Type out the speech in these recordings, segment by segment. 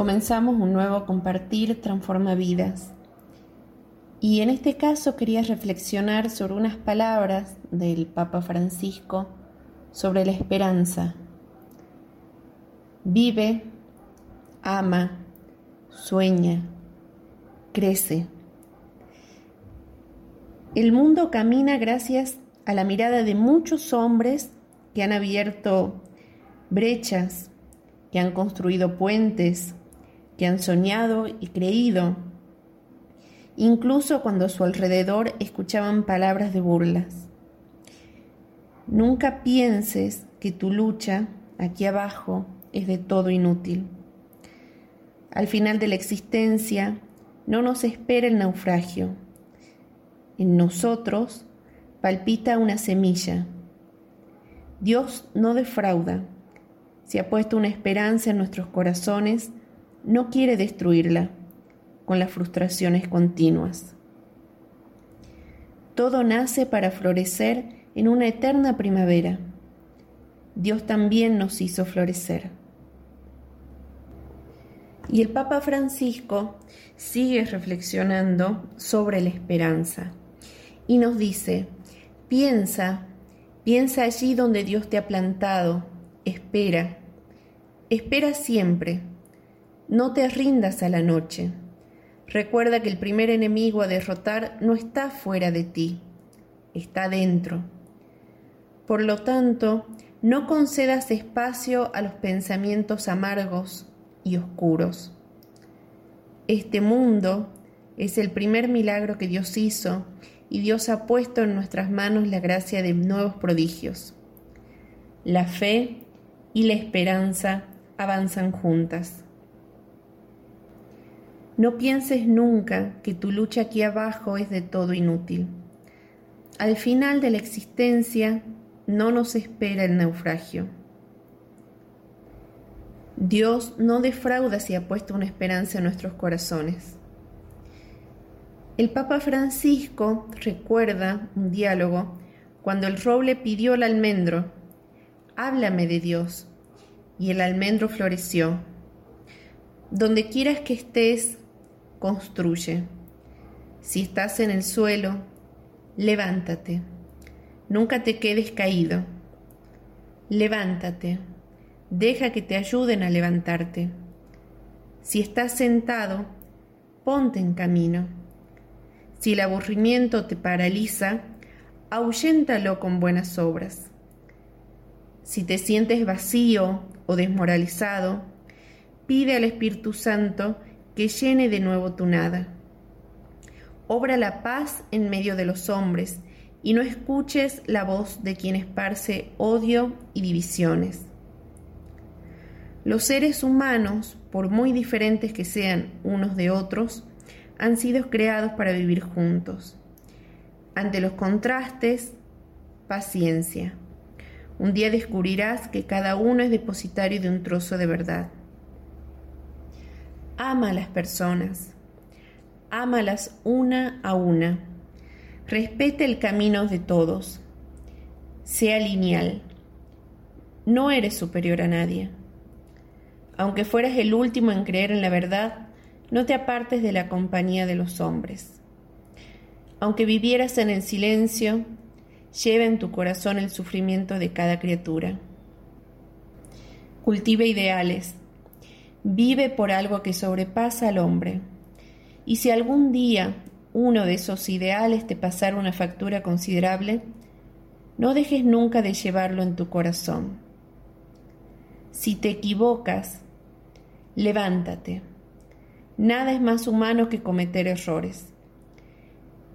comenzamos un nuevo compartir transforma vidas. Y en este caso quería reflexionar sobre unas palabras del Papa Francisco sobre la esperanza. Vive, ama, sueña, crece. El mundo camina gracias a la mirada de muchos hombres que han abierto brechas, que han construido puentes, que han soñado y creído, incluso cuando a su alrededor escuchaban palabras de burlas. Nunca pienses que tu lucha aquí abajo es de todo inútil. Al final de la existencia no nos espera el naufragio. En nosotros palpita una semilla. Dios no defrauda. Si ha puesto una esperanza en nuestros corazones, no quiere destruirla con las frustraciones continuas. Todo nace para florecer en una eterna primavera. Dios también nos hizo florecer. Y el Papa Francisco sigue reflexionando sobre la esperanza y nos dice, piensa, piensa allí donde Dios te ha plantado, espera, espera siempre, no te rindas a la noche. Recuerda que el primer enemigo a derrotar no está fuera de ti, está dentro. Por lo tanto, no concedas espacio a los pensamientos amargos, y oscuros. Este mundo es el primer milagro que Dios hizo y Dios ha puesto en nuestras manos la gracia de nuevos prodigios. La fe y la esperanza avanzan juntas. No pienses nunca que tu lucha aquí abajo es de todo inútil. Al final de la existencia no nos espera el naufragio. Dios no defrauda si ha puesto una esperanza en nuestros corazones. El Papa Francisco recuerda un diálogo cuando el roble pidió al almendro, háblame de Dios, y el almendro floreció. Donde quieras que estés, construye. Si estás en el suelo, levántate. Nunca te quedes caído. Levántate Deja que te ayuden a levantarte. Si estás sentado, ponte en camino. Si el aburrimiento te paraliza, ahuyéntalo con buenas obras. Si te sientes vacío o desmoralizado, pide al Espíritu Santo que llene de nuevo tu nada. Obra la paz en medio de los hombres y no escuches la voz de quien esparce odio y divisiones. Los seres humanos, por muy diferentes que sean unos de otros, han sido creados para vivir juntos. Ante los contrastes, paciencia. Un día descubrirás que cada uno es depositario de un trozo de verdad. Ama a las personas. Ámalas una a una. Respete el camino de todos. Sea lineal. No eres superior a nadie. Aunque fueras el último en creer en la verdad, no te apartes de la compañía de los hombres. Aunque vivieras en el silencio, lleva en tu corazón el sufrimiento de cada criatura. Cultiva ideales. Vive por algo que sobrepasa al hombre. Y si algún día uno de esos ideales te pasara una factura considerable, no dejes nunca de llevarlo en tu corazón. Si te equivocas, levántate. Nada es más humano que cometer errores.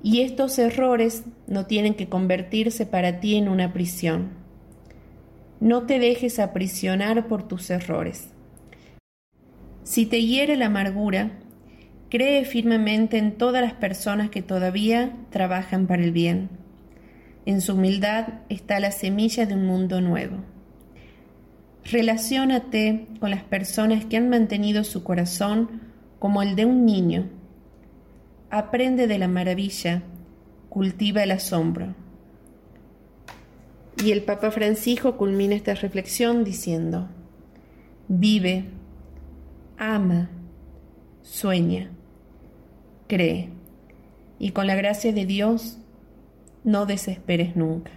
Y estos errores no tienen que convertirse para ti en una prisión. No te dejes aprisionar por tus errores. Si te hiere la amargura, cree firmemente en todas las personas que todavía trabajan para el bien. En su humildad está la semilla de un mundo nuevo. Relaciónate con las personas que han mantenido su corazón como el de un niño. Aprende de la maravilla, cultiva el asombro. Y el Papa Francisco culmina esta reflexión diciendo, vive, ama, sueña, cree y con la gracia de Dios no desesperes nunca.